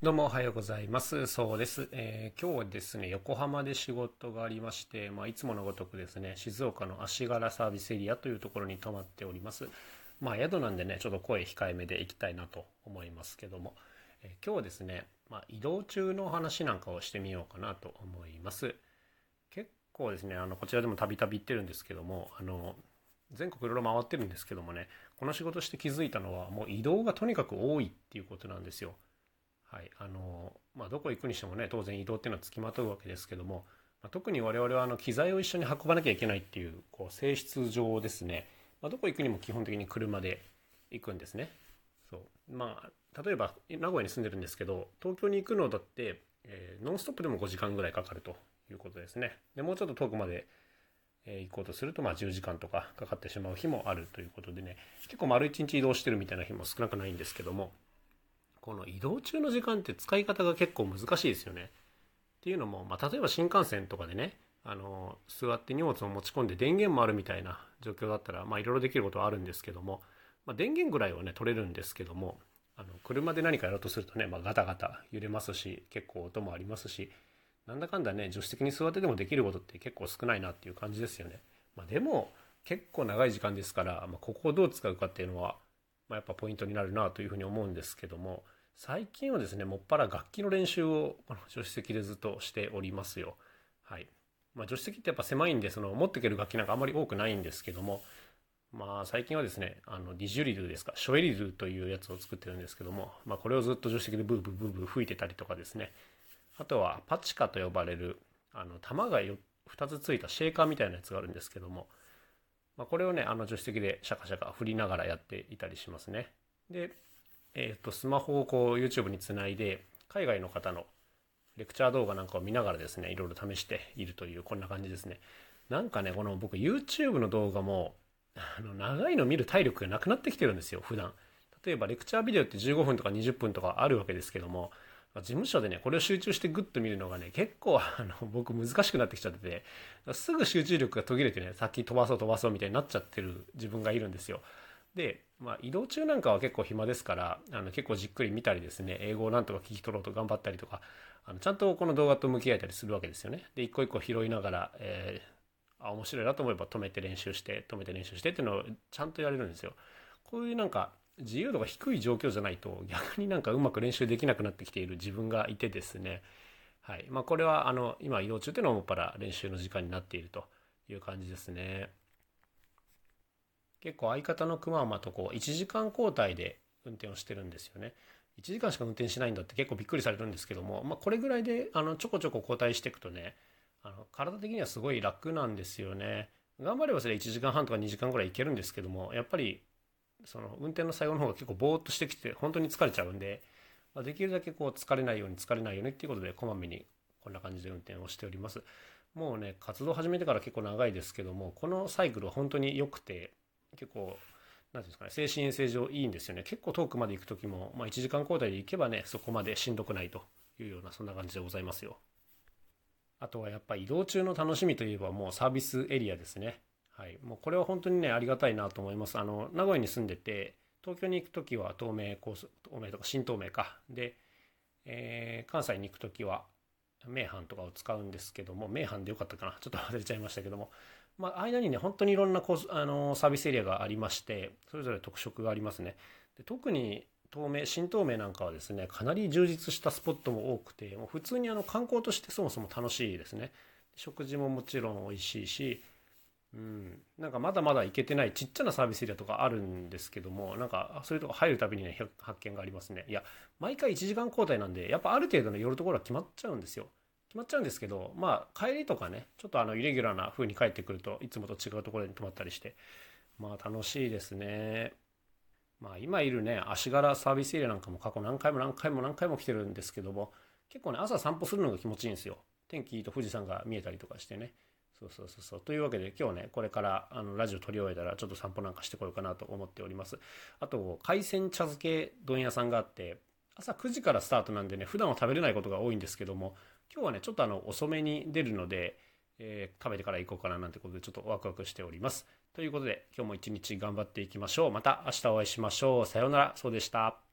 どうもおはようございます。そうです。えー今日はですね、横浜で仕事がありまして、まあ、いつものごとくですね、静岡の足柄サービスエリアというところに泊まっております。まあ、宿なんでね、ちょっと声控えめで行きたいなと思いますけども、えー今日はですね、まあ、移動中の話なんかをしてみようかなと思います。結構ですね、あの、こちらでもたびたび行ってるんですけども、あの、全国いろいろ回ってるんですけどもね、この仕事して気づいたのは、もう移動がとにかく多いっていうことなんですよ。はい、あのまあ、どこ行くにしてもね当然移動っていうのはつきまとうわけですけども、まあ、特に我々はあの機材を一緒に運ばなきゃいけないっていうこう性質上ですね、まあ、どこ行くにも基本的に車で行くんですね。そうまあ、例えば名古屋に住んでるんですけど東京に行くのだって、えーノンストップでも5時間ぐらいかかるということですね。でもうちょっと遠くまで、え行こうとするとまあ10時間とかかかってしまう日もあるということでね結構丸一日移動してるみたいな日も少なくないんですけどもこの移動中の時間って使い方が結構難しいですよね。っていうのも、まあ、例えば新幹線とかでねあの座って荷物を持ち込んで電源もあるみたいな状況だったらまあいろいろできることはあるんですけども、まあ、電源ぐらいはね取れるんですけどもあの車で何かやろうとするとね、まあ、ガタガタ揺れますし結構音もありますしなんだかんだね助手席に座ってでもできることって結構少ないなっていう感じですよね。まあ、でも結構長い時間ですから、まあ、ここをどう使うかっていうのは、まあ、やっぱポイントになるなというふうに思うんですけども最近はですねもっぱら楽器の練習をこの助手席でずっとしておりますよ。はい。まあ、助手席ってやっぱ狭いんでその持っていける楽器なんかあんまり多くないんですけどもまあ最近はですねあのディジュリルですかショエリルというやつを作ってるんですけども、まあ、これをずっと助手席でブーブーブーブー吹いてたりとかですね。あとはパチカと呼ばれるあの玉が2つついたシェーカーみたいなやつがあるんですけども、まあ、これをねあの助手席でシャカシャカ振りながらやっていたりしますね。で、えー、とスマホをこう YouTube につないで海外の方のレクチャー動画なんかを見ながらですねいろいろ試しているというこんな感じですね。なんかねこの僕 YouTube の動画もあの長いの見る体力がなくなってきてるんですよ普段。例えばレクチャービデオって15分とか20分とかあるわけですけども事務所でねこれを集中してグッと見るのがね結構あの僕難しくなってきちゃっててすぐ集中力が途切れてね先飛ばそう飛ばそうみたいになっちゃってる自分がいるんですよ。で、まあ、移動中なんかは結構暇ですからあの結構じっくり見たりですね英語をなんとか聞き取ろうと頑張ったりとかあのちゃんとこの動画と向き合えたりするわけですよね。で一個一個拾いながら、えーあ面白いなと思えば止めて練習して止めて練習してっていうのをちゃんとやれるんですよ。こういうなんか自由度が低い状況じゃないと逆になんかうまく練習できなくなってきている自分がいてですね。はい。まあこれはあの今移動中っていうのはもっぱら練習の時間になっているという感じですね。結構相方のくままとこう1時間交代で運転をしてるんですよね。1時間しか運転しないんだって結構びっくりされるんですけども、まあ、これぐらいであのちょこちょこ交代していくとねあの体的にはすごい楽なんですよね。頑張ればそれ1時間半とか2時間ぐらいいけるんですけどもやっぱりその運転の最後の方が結構ぼーっとしてきて本当に疲れちゃうんで、まあ、できるだけこう疲れないように疲れないようにっていうことでこまめにこんな感じで運転をしております。もうね活動始めてから結構長いですけどもこのサイクルは本当に良くて結構何ていうんですかね精神衛生上いいんですよね結構遠くまで行く時も、まあ、1時間交代で行けばねそこまでしんどくないというようなそんな感じでございますよあとはやっぱ移動中の楽しみといえばもうサービスエリアですね。はい。もうこれは本当にね、ありがたいなと思います。あの、名古屋に住んでて、東京に行くときは東名高速、東名とか新東名か。で、えー関西に行くときは名阪とかを使うんですけども、名阪でよかったかな。ちょっと忘れちゃいましたけども、まあ、間にね、本当にいろんなコースあのサービスエリアがありまして、それぞれ特色がありますね。で特に東名新東名なんかはですねかなり充実したスポットも多くてもう普通にあの観光としてそもそも楽しいですね。食事ももちろん美味しいしうん。なんかまだまだ行けてないちっちゃなサービスエリアとかあるんですけどもなんかそういうとこ入るたびにね発見がありますね。いや毎回1時間交代なんでやっぱある程度の寄るところは決まっちゃうんですよ。決まっちゃうんですけどまあ帰りとかねちょっとあのイレギュラーな風に帰ってくるといつもと違うところに泊まったりしてまあ楽しいですね。まあ今いるね足柄サービスエリアなんかも過去何回も何回も何回も来てるんですけども結構ね朝散歩するのが気持ちいいんですよ。天気いいと富士山が見えたりとかしてね。そうそうそうそう。というわけで今日ねこれからあのラジオ撮り終えたらちょっと散歩なんかしてこようかなと思っております。あと海鮮茶漬け問屋さんがあって朝9時からスタートなんでね普段は食べれないことが多いんですけども今日はねちょっとあの遅めに出るので、えー食べてから行こうかななんてことでちょっとワクワクしております。ということで今日も一日頑張っていきましょう。また明日お会いしましょう。さようなら。そうでした。